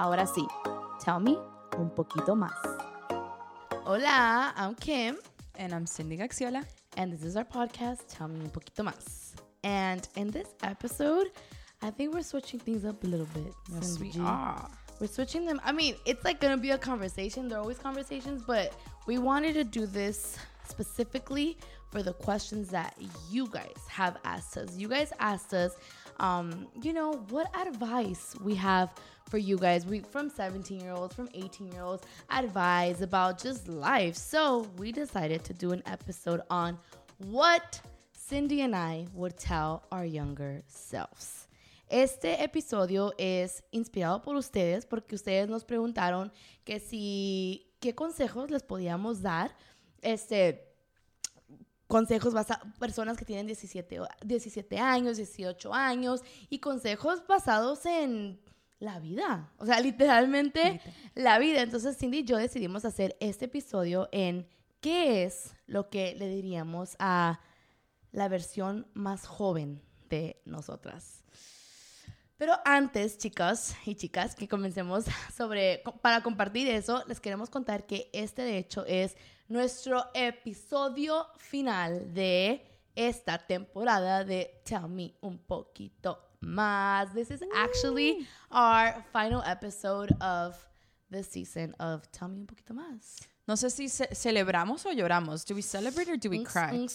Ahora sí, tell me un poquito más. Hola, I'm Kim. And I'm Cindy Gaxiola. And this is our podcast, Tell Me Un Poquito Más. And in this episode, I think we're switching things up a little bit. Yes, we are. We're switching them. I mean, it's like gonna be a conversation. They're always conversations, but we wanted to do this specifically for the questions that you guys have asked us. You guys asked us, um, you know, what advice we have for you guys. We from 17 year olds, from 18 year olds, advice about just life. So we decided to do an episode on what Cindy and I would tell our younger selves. Este episodio es inspirado por ustedes porque ustedes nos preguntaron que si qué consejos les podíamos dar, este consejos basados personas que tienen 17, 17 años, 18 años y consejos basados en la vida, o sea, literalmente la vida. Entonces Cindy y yo decidimos hacer este episodio en qué es lo que le diríamos a la versión más joven de nosotras. Pero antes, chicos y chicas, que comencemos sobre, para compartir eso, les queremos contar que este de hecho es nuestro episodio final de esta temporada de Tell Me un poquito más. This is actually our final episode of the season of Tell Me un poquito más. No sé si ce celebramos o lloramos. Do we celebrate or do we cry?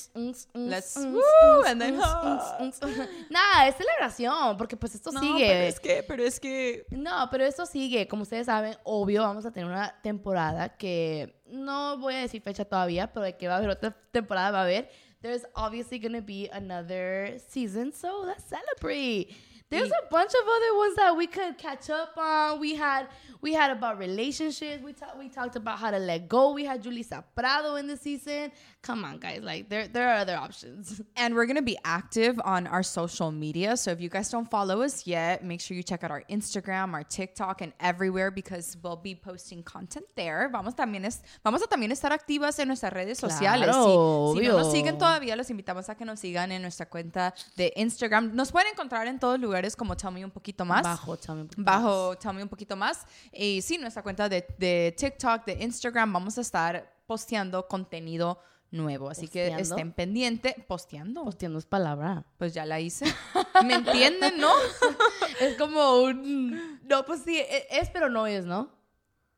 Let's woo, and then. Nada, es celebración, porque pues esto no, sigue. Pero es que, pero es que. No, pero esto sigue. Como ustedes saben, obvio, vamos a tener una temporada que no voy a decir fecha todavía, pero de que va a haber otra temporada, va a haber. There's obviously going to be another season, so let's celebrate. There's a bunch of other ones that we could catch up on. We had we had about relationships. We talked we talked about how to let go. We had Julissa Prado in the season. Come on, guys. Like there there are other options. And we're gonna be active on our social media. So if you guys don't follow us yet, make sure you check out our Instagram, our TikTok, and everywhere because we'll be posting content there. Vamos también es, vamos a también estar activas en nuestras redes sociales. Claro, si, si no nos siguen todavía, los invitamos a que nos sigan en nuestra cuenta de Instagram. Nos pueden encontrar en todos lugares como Tell Me un poquito más. Bajo, tell me un poquito bajo Tell Me un poquito más. Y sí, nuestra cuenta de, de TikTok, de Instagram, vamos a estar posteando contenido nuevo. Así que estén pendientes. Posteando. Posteando es palabra. Pues ya la hice. ¿Me entienden, no? Es como un... No, pues sí, e- es, pero no es, ¿no?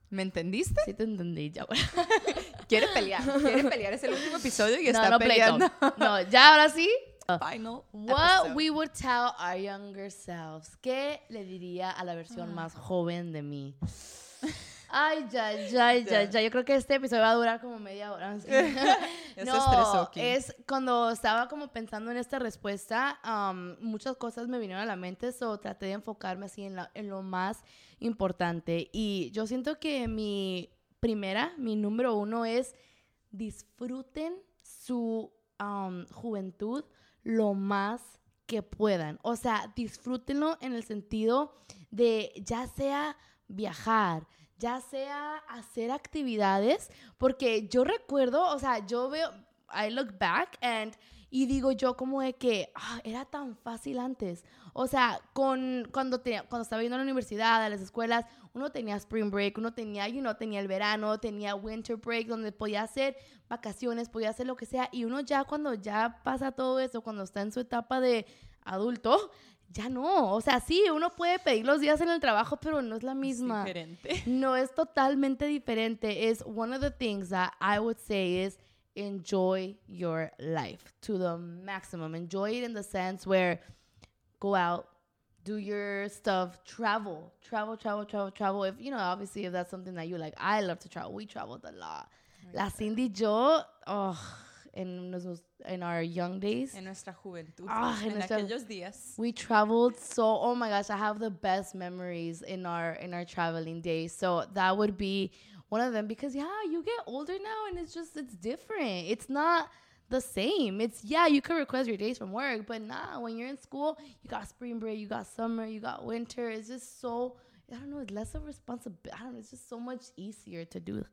¿Me entendiste? Sí te entendí, ya. bueno. Quiere pelear. Quiere pelear. Es el último episodio y No, está no, peleando. No, ya ahora sí. Final What episode. we would tell our younger selves. ¿Qué le diría a la versión más joven de mí? Ay, ya, ya, ya, ya. Yo creo que este episodio va a durar como media hora. Estresó, Kim. es cuando estaba como pensando en esta respuesta, um, muchas cosas me vinieron a la mente, so traté de enfocarme así en, la- en lo más importante. Y yo siento que mi primera, mi número uno es disfruten su um, juventud lo más que puedan. O sea, disfrútenlo en el sentido de ya sea viajar, ya sea hacer actividades, porque yo recuerdo, o sea, yo veo, I look back and y digo yo como de que ah, era tan fácil antes. O sea, con, cuando, te- cuando estaba yendo a la universidad, a las escuelas, uno tenía spring break, uno tenía, you know, tenía el verano, tenía winter break, donde podía hacer vacaciones, podía hacer lo que sea. Y uno ya cuando ya pasa todo eso, cuando está en su etapa de adulto, ya no. O sea, sí, uno puede pedir los días en el trabajo, pero no es la misma. Diferente. No es totalmente diferente. Es one of the things that I would say is enjoy your life to the maximum. Enjoy it in the sense where go out, do your stuff, travel, travel, travel, travel, travel. If you know, obviously, if that's something that you like, I love to travel. We traveled a lot. La Cindy yo, oh, en, nuestros- in our young days, in nuestra juventud. Ah, en en aquellos días. we traveled so oh my gosh i have the best memories in our in our traveling days so that would be one of them because yeah you get older now and it's just it's different it's not the same it's yeah you could request your days from work but nah when you're in school you got spring break you got summer you got winter it's just so i don't know it's less of responsibility i don't know it's just so much easier to do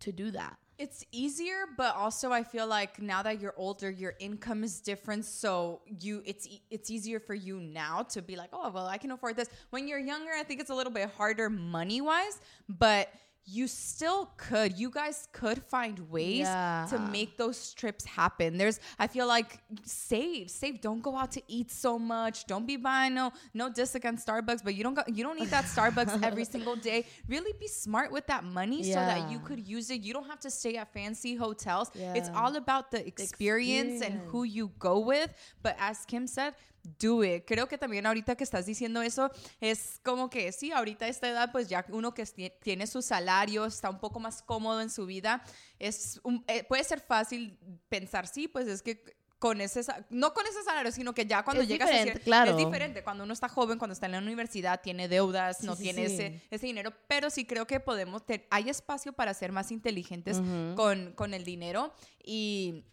to do that. It's easier, but also I feel like now that you're older, your income is different. So you, it's it's easier for you now to be like, oh well, I can afford this. When you're younger, I think it's a little bit harder money wise, but you still could. You guys could find ways Yeah. to make those trips happen. There's, I feel like save, save. Don't go out to eat so much. Don't be buying no no diss against Starbucks, but you don't go, you don't need that Starbucks every single day. Really be smart with that money so that you could use it. You don't have to stay at fancy hotels. It's all about the experience, and who you go with. But as Kim said, do it. Creo que también ahorita que estás diciendo eso es como que sí, ahorita a esta edad pues ya uno que tiene su salario, está un poco más cómodo en su vida, es un- eh, puede ser fácil pensar, sí, pues es que con ese, no con ese salario, sino que ya cuando Es llegas a diferente, cier- claro. es diferente, cuando uno está joven, cuando está en la universidad, tiene deudas, Sí, no sí, tiene sí. ese, ese dinero, pero sí creo que podemos, te- hay espacio para ser más inteligentes con, con el dinero y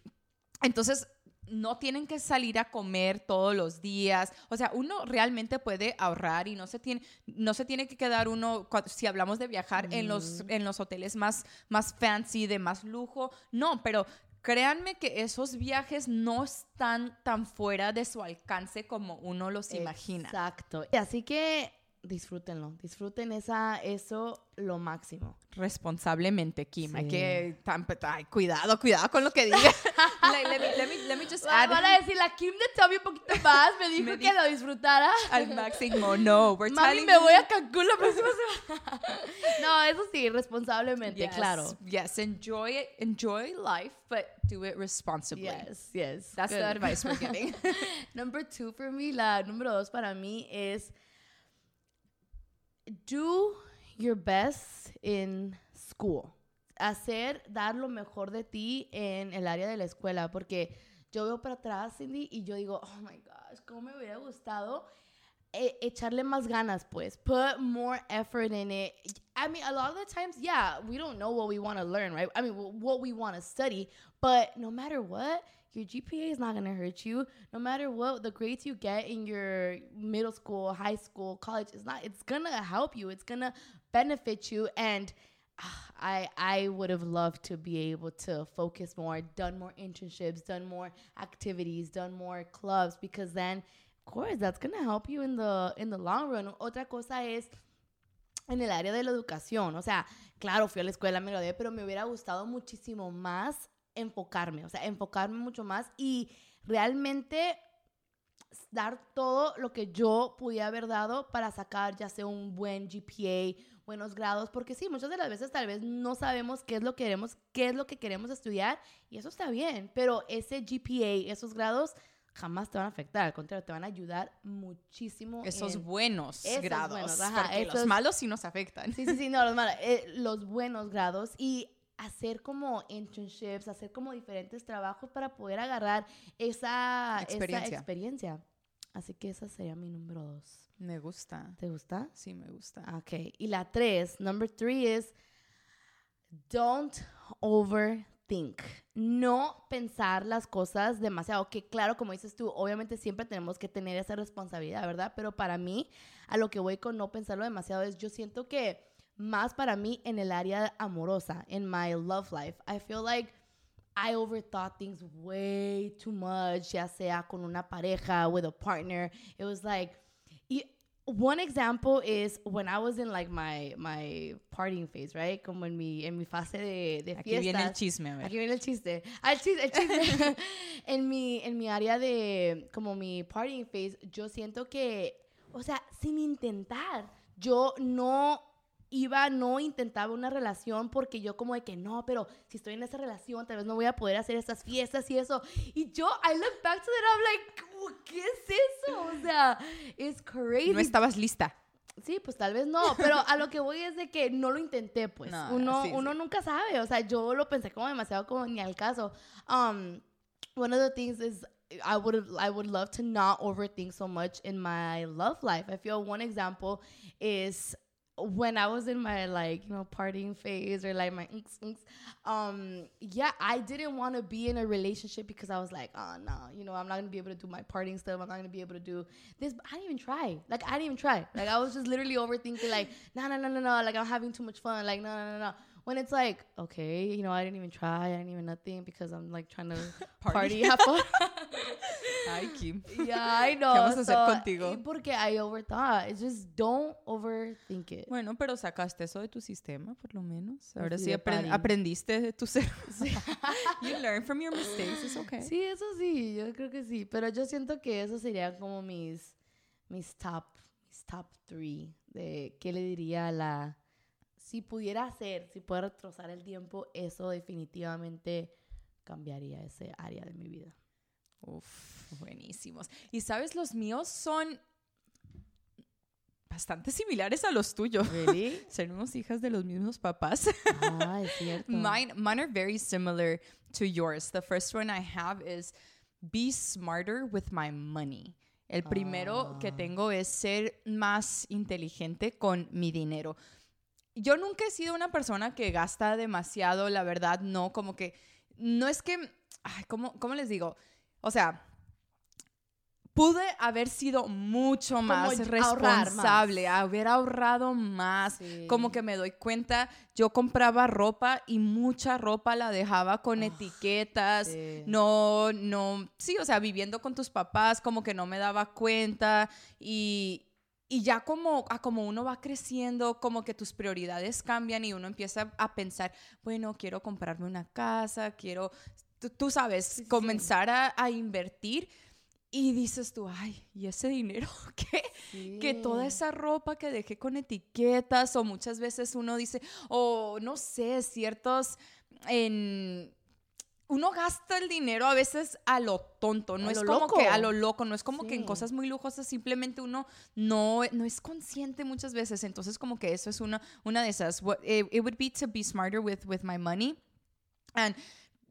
entonces no tienen que salir a comer todos los días. O sea, uno realmente puede ahorrar y no se tiene, no se tiene que quedar uno, si hablamos de viajar en, los, en los hoteles más, más fancy, de más lujo. No, pero créanme que esos viajes no están tan fuera de su alcance como uno los imagina. Exacto. Así que disfrútenlo, disfruten esa, eso lo máximo. Responsablemente, Kim. Hay que... tan- ay, cuidado, cuidado con lo que diga. let, let me, let me- let me just add Van a decir, la Kim de Tommy un poquito más me dijo Me que lo disfrutara. al máximo. No, we're Mami, telling me you- voy a Cancún la próxima semana. no, eso sí, responsablemente, Yes, claro. Yes, enjoy it, enjoy life, but do it responsibly. Yes, yes. That's the advice we're giving. Number two for me, la número dos para mí es do your best in school. Hacer, dar lo mejor de ti en el área de la escuela, porque yo veo para atrás, Cindy, y yo digo, oh my gosh, cómo me hubiera gustado e- echarle más ganas, pues. Put more effort in it. I mean, a lot of the times, yeah, we don't know what we want to learn, right? I mean, what we want to study, but no matter what, your GPA is not going to hurt you. No matter what the grades you get in your middle school, high school, college, it's not, it's going to help you. It's going to benefit you. And ah, I, I would have loved to be able to focus more, done more internships, done more activities, done more clubs, because then of course that's gonna help you in the in the long run. Otra cosa es en el área de la educación, o sea, claro, fui a la escuela, me pero me hubiera gustado muchísimo más enfocarme, o sea, enfocarme mucho más y realmente dar todo lo que yo pudiera haber dado para sacar ya sea un buen GPA, buenos grados, porque sí, muchas de las veces tal vez no sabemos qué es lo que queremos, qué es lo que queremos estudiar y eso está bien, pero ese GPA, esos grados jamás te van a afectar, al contrario, te van a ayudar muchísimo. Esos en- buenos Esos grados. buenos, ajá, porque los malos sí nos afectan. Sí, sí, sí, no, los, malos, eh, los buenos grados y hacer como internships, hacer como diferentes trabajos para poder agarrar esa Experiencia. Así que esa sería mi número dos. Me gusta. ¿Te gusta? Sí, me gusta. Ok. Y la tres, number three is don't overthink. No pensar las cosas demasiado. Que claro, como dices tú, obviamente siempre tenemos que tener esa responsabilidad, ¿verdad? Pero para mí, a lo que voy con no pensarlo demasiado es, yo siento que más para mí en el área amorosa, en my love life, I feel like I overthought things way too much, ya sea con una pareja, with a partner. It was like, one example is when I was in like my my partying phase, right? Como en mi en mi fase de, de Aquí viene el chisme, a ver. Aquí viene el chiste. Ah, el chiste, el chiste. en, mi, en mi área de, como mi partying phase, yo siento que, o sea, sin intentar, yo no iba, no intentaba una relación porque yo como de que no, pero si estoy en esa relación, tal vez no voy a poder hacer estas fiestas y eso. Y yo, I look back to that, I'm like, ¿qué es eso? O sea, it's crazy. No estabas lista. Sí, pues tal vez no, pero a lo que voy es de que no lo intenté, pues. No, uno sí, uno sí. nunca sabe, o sea, yo lo pensé como demasiado como ni al caso. Um, one of the things is I would I would love to not overthink so much in my love life. I feel one example is when I was in my like you know partying phase or like my inks, inks, um yeah I didn't want to be in a relationship because I was like oh no you know I'm not gonna be able to do my partying stuff. I'm not gonna be able to do this. But I didn't even try. Like I didn't even try. Like I was just literally overthinking like no no no no no. Like I'm having too much fun. Like no no no no when it's like, okay, you know, I didn't even try, I didn't even nothing because I'm like trying to Party. party, have fun. Ay, Kim. yeah, I know. ¿Qué vamos a hacer so, contigo? y Porque I overthought. It's just don't overthink it. Bueno, pero sacaste eso de tu sistema, por lo menos. Ahora sí de apren- party. aprendiste de tu ser. you learn from your mistakes, it's okay. Sí, eso sí, yo creo que sí. Pero yo siento que eso serían como mis, mis top, mis top three de qué le diría a la... Si pudiera hacer, si pudiera retroceder el tiempo, eso definitivamente cambiaría ese área de mi vida. Uf, buenísimos. Y sabes, los míos son bastante similares a los tuyos. ¿Really? Seremos hijas de los mismos papás. ah, es cierto. mine, mine are very similar to yours. The first one I have is be smarter with my money. El primero que Ah. tengo es ser más inteligente con mi dinero. Yo nunca he sido una persona que gasta demasiado, la verdad, no, como que, no es que, ay, ¿cómo, cómo les digo? O sea, pude haber sido mucho más responsable, haber ahorrado más, Sí. como que me doy cuenta, yo compraba ropa y mucha ropa la dejaba con etiquetas, Ah, sí. no, no, sí, o sea, viviendo con tus papás, como que no me daba cuenta y, y ya como, a como uno va creciendo, como que tus prioridades cambian y uno empieza a pensar, bueno, quiero comprarme una casa, quiero, tú, tú sabes, sí. comenzar a, a invertir. Y dices tú, ay, ¿y ese dinero qué? que toda esa ropa que dejé con etiquetas o muchas veces uno dice, o no sé, ciertos en uno gasta el dinero a veces a lo tonto, no A es como que a lo loco, no es como que en cosas muy lujosas simplemente uno no, no es consciente muchas veces, entonces como que eso es una, una de esas. What, it, it would be to be smarter with, with my money. And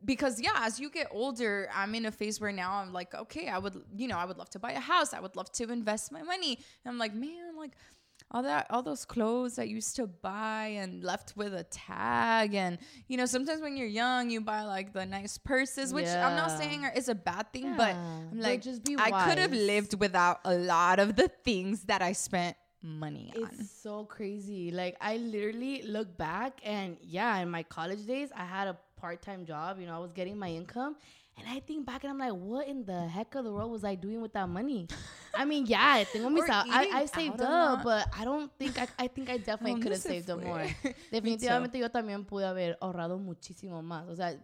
because yeah, as you get older, I'm in a phase where now I'm like, okay, I would, you know, I would love to buy a house. I would love to invest my money. And I'm like, man, like all that, all those clothes I used to buy and left with a tag. And you know, sometimes when you're young, you buy like the nice purses, which I'm not saying is a bad thing, but I'm but like, just be I could have lived without a lot of the things that I spent money on. It's so crazy. Like I literally look back and yeah, in my college days, I had a part-time job. You know, I was getting my income, and I think back and I'm like, what in the heck of the world was I doing with that money? I mean, yeah, tengo mis I, I saved up, but I don't think I, I think I definitely ¿Dónde could have saved up more. Definitivamente yo también pude haber ahorrado muchísimo más. O sea,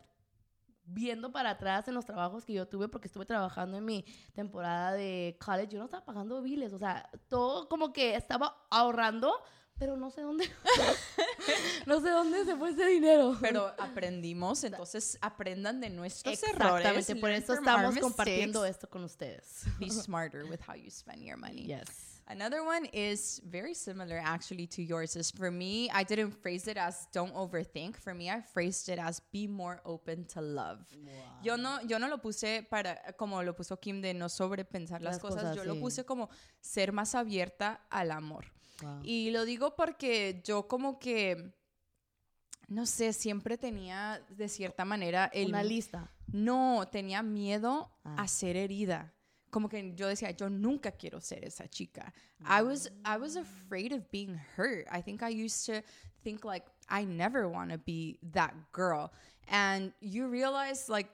viendo para atrás en los trabajos que yo tuve, porque estuve trabajando en mi temporada de college, yo no estaba pagando biles. O sea, todo como que estaba ahorrando, pero no sé dónde. no sé dónde se fue ese dinero. Pero aprendimos, entonces aprendan de nuestros errores. Exactamente, por eso estamos compartiendo esto con ustedes. Be smarter with how you spend your money. Yes. Another one is very similar actually to yours. Is for me, I didn't phrase it as don't overthink. For me, I phrased it as be more open to love. Yo no, yo no lo puse para como lo puso Kim de no sobrepensar las, Las cosas. cosas, Yo lo sí. puse como ser más abierta al amor. Wow. Y lo digo porque yo como que no sé, siempre tenía de cierta manera el Una lista. no, tenía miedo Ah. a ser herida. Como que yo decía, yo nunca quiero ser esa chica. I was I was afraid of being hurt. I think I used to think like I never want to be that girl. And you realize like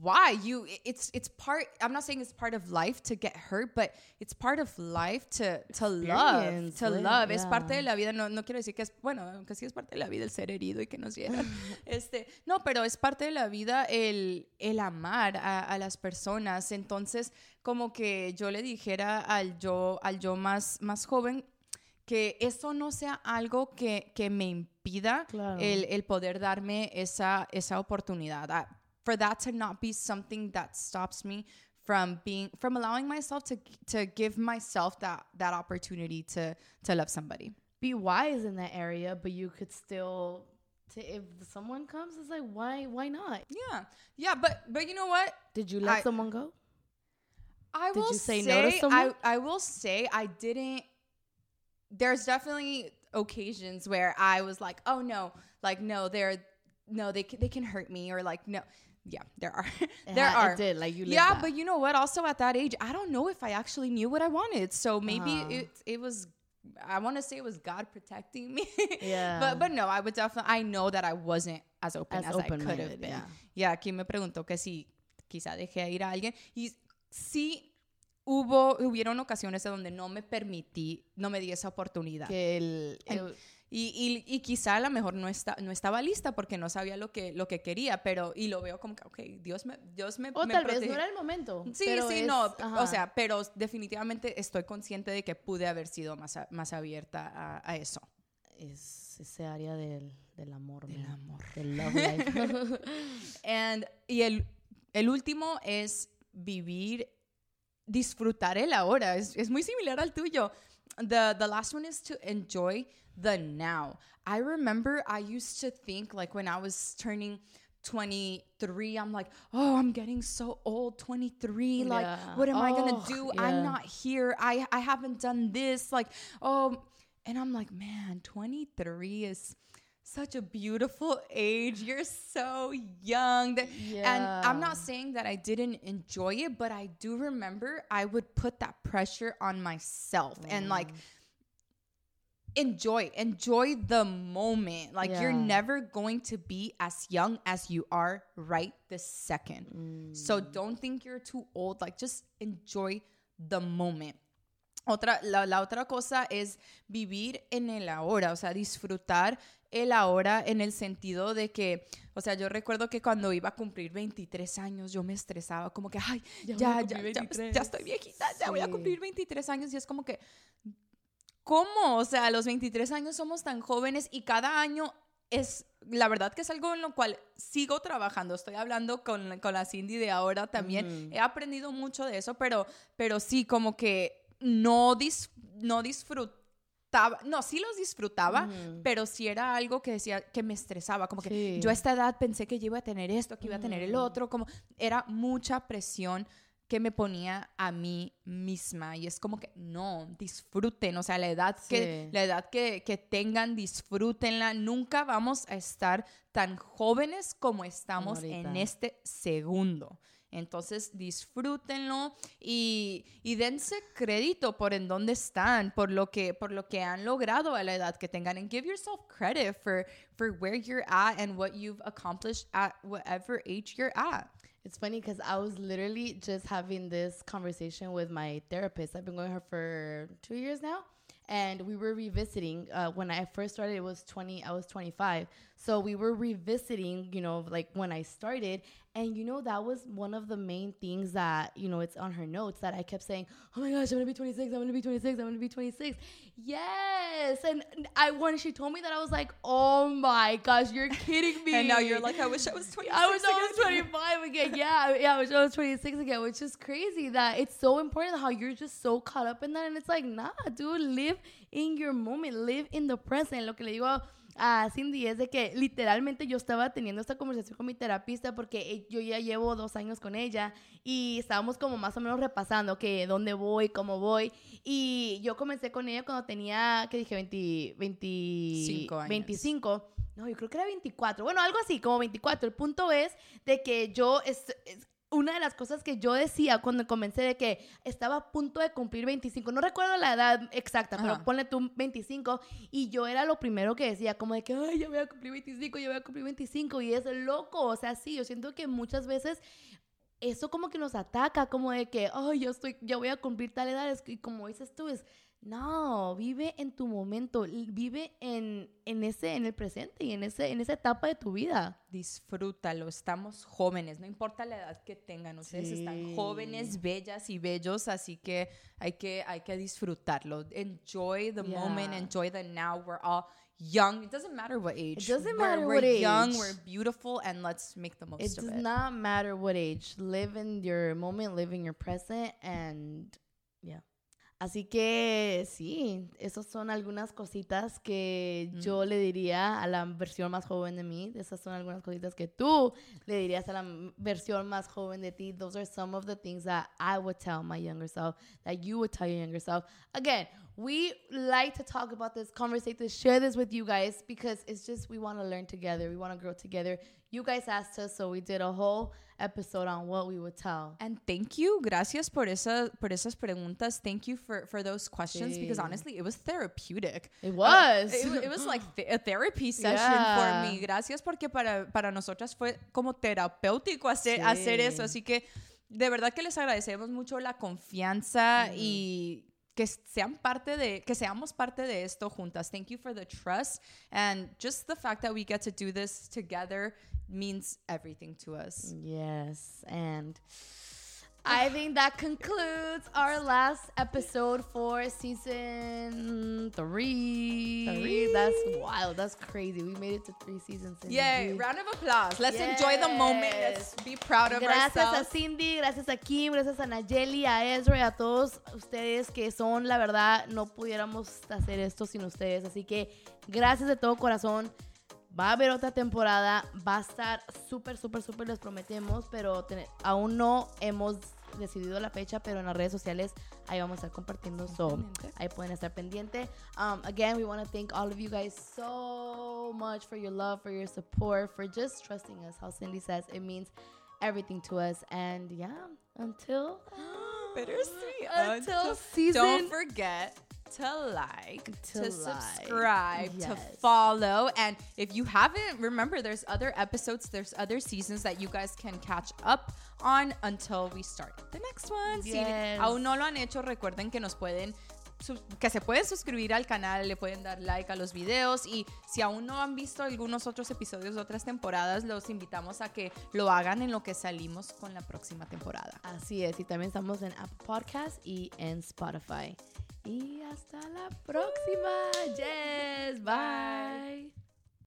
why you it's it's part i'm not saying it's part of life to get hurt but it's part of life to to love to live, love es yeah. parte de la vida no, no quiero decir que es bueno aunque sí es parte de la vida el ser herido y que nos hieran este no pero es parte de la vida el, el amar a, a las personas entonces como que yo le dijera al yo al yo más más joven que eso no sea algo que, que me impida Claro. el, el poder darme esa, esa oportunidad. I- for that to not be something that stops me from being from allowing myself to to give myself that that opportunity to to love somebody. Be wise in that area, but you could still. To, if someone comes, it's like why? Why not? Yeah. Yeah, but but you know what? Did you let I- someone go? I Did will you say say, no to I, someone? I will say I didn't there's definitely occasions where I was like, "Oh no, like no, they're no, they can, they can hurt me or like no." Yeah, there are. there ha- it are. did, like, you Yeah, that. but you know what? Also at that age, I don't know if I actually knew what I wanted. So maybe Uh-huh. it it was I want to say it was God protecting me. Yeah. but but no, I would definitely. I know that I wasn't as open As as, I could have been. yeah. Yeah, aquí me preguntó que si quizá dejé ir a alguien y sí hubo hubieron ocasiones en donde no me permití, no me di esa oportunidad. que el, el- Y, y, y quizá a lo mejor no, está, no estaba lista porque no sabía lo que, lo que quería, pero y lo veo como que, ok, Dios me, Dios me, o me tal vez protege. no era el momento. Sí, pero sí, es- no, ajá. o sea, pero definitivamente estoy consciente de que pude haber sido más, a- más abierta a, a eso. es ese área del, del amor, Del man. amor. Del love life. And, y el, el último es vivir, disfrutar el ahora. Es, es muy similar al tuyo. The, the last one is to enjoy the now. I remember I used to think, like, when I was turning 23, I'm like, oh, I'm getting so old, 23. Like, Yeah. what am I going Oh, to do? yeah. I'm not here. I, I haven't done this. Like, oh, and I'm like, man, 23 is such a beautiful age. You're so young. That- And I'm not saying that I didn't enjoy it, but I do remember I would put that pressure on myself and like enjoy enjoy the moment. Like you're never going to be as young as you are right this second. So mm. don't think you're too old. Like just enjoy the moment. Otra, la, la otra cosa es vivir en el ahora, o sea, disfrutar el ahora en el sentido de que, o sea, yo recuerdo que cuando iba a cumplir 23 años yo me estresaba como que, ay, Ya ya, ya, ya, 23. ya estoy viejita, ya voy a Sí. cumplir 23 años y es como que, ¿cómo? O sea, a los 23 años somos tan jóvenes y cada año es, la verdad que es algo en lo cual sigo trabajando. Estoy hablando con, con la Cindy de ahora también. He aprendido mucho de eso, pero, pero sí, como que no, dis, no disfrutaba, no, sí los disfrutaba, pero sí era algo que decía que me estresaba, como que Sí. yo a esta edad pensé que yo iba a tener esto, que iba a tener el otro, como era mucha presión que me ponía a mí misma y es como que no, disfruten, o sea, la edad que la edad que, que tengan, disfrútenla, nunca vamos a estar tan jóvenes como estamos en este segundo. Entonces disfrútenlo y, y dense crédito por en dónde están, por lo que por lo que han logrado a la edad que tengan and give yourself credit for for where you're at and what you've accomplished at whatever age you're at. It's funny because I was literally just having this conversation with my therapist. I've been going her for two years now. And we were revisiting. Uh, when I first started, it was 20, I was 25. So we were revisiting, you know, like when I started. And, you know, that was one of the main things that, you know, it's on her notes that I kept saying, oh my gosh, I'm going to be 26. I'm going to be 26. I'm going to be 26. Yes. And I, when she told me that, I was like, oh my gosh, you're kidding me. And now you're like, I wish I was 26. I was almost again." 25 again. Yeah, yeah, wish I was 26 again, which is crazy that it's so important how you're just so caught up in that. And it's like, nah, dude, live in your moment, live in the present. Lo que le digo a Cindy es de que literalmente yo estaba teniendo esta conversación con mi terapista porque eh, yo ya llevo dos años con ella y estábamos como más o menos repasando que dónde voy, cómo voy. Y yo comencé con ella cuando tenía, que dije, 20, 20, Cinco años. 25. No, yo creo que era 24. Bueno, algo así, como 24. El punto es de que yo, es, es- una de las cosas que yo decía cuando comencé de que estaba a punto de cumplir 25, no recuerdo la edad exacta, pero Ajá. ponle tú 25, y yo era lo primero que decía, como de que, ay, ya voy a cumplir 25, ya voy a cumplir 25, y es loco, o sea, sí, yo siento que muchas veces eso como que nos ataca, como de que, ay, yo estoy, ya voy a cumplir tal edad, y como dices tú, es, no, vive en tu momento, vive en, en ese, en el presente y en ese, en esa etapa de tu vida. Disfrútalo, estamos jóvenes, no importa la edad que tengan, ustedes están jóvenes, bellas y bellos, así que hay que, hay que disfrutarlo. Enjoy the moment, enjoy the now. We're all young. It doesn't matter what age. doesn't We're- matter we're what young, age. we're beautiful, and let's make the most It of does it. not matter what age. Live in your moment, live in your present, and. Así que sí, esas son algunas cositas que yo le diría a la versión más joven de mí. Esas son algunas cositas que tú le dirías a la versión más joven de ti. Those are some of the things that I would tell my younger self, that you would tell your younger self. Again, we like to talk about this, conversate this, share this with you guys because it's just we want to learn together. We want to grow together. You guys asked us, so we did a whole episode on what we would tell. And thank you, gracias por esa por esas preguntas. Thank you for for those questions because honestly, it was therapeutic. It was. Uh, it, it was like th- a therapy session Yeah. for me. Gracias porque para para nosotras fue como terapéutico hacer Sí. hacer eso, así que de verdad que les agradecemos mucho la confianza y que sean parte de que seamos parte de esto juntas. Thank you for the trust and just the fact that we get to do this together means everything to us. Yes, and I think that concludes our last episode for season three. Three. That's wild. That's crazy. We made it to three seasons. Cindy. Yay, round of applause. Let's enjoy the moment. Let's Yes. be proud of Gracias a ourselves. Cindy, gracias a Kim, gracias a Nayeli, a Ezra y a todos ustedes que son, la verdad, no pudiéramos hacer esto sin ustedes. Así que gracias de todo corazón. Va a haber otra temporada, va a estar súper, súper, súper, les prometemos, pero te- aún no hemos decidido la fecha, pero en las redes sociales ahí vamos a estar compartiendo. So, ahí pueden estar pendiente. Um, again, we want to thank all of you guys so much for your love, for your support, for just trusting us. How Cindy says, it means everything to us. And yeah, until Bittersweet. until season. Don't forget to like, To to, like. subscribe, to follow. And if you haven't, remember there's other episodes, there's other seasons that you guys can catch up on until we start the next one. Si Yes. aún no lo han hecho, recuerden que nos pueden que se pueden suscribir al canal, le pueden dar like a los videos y si aún no han visto algunos otros episodios de otras temporadas, los invitamos a que lo hagan en lo que salimos con la próxima temporada. Así es, y también estamos en Apple Podcast y en Spotify. Y hasta la próxima. Yes, bye.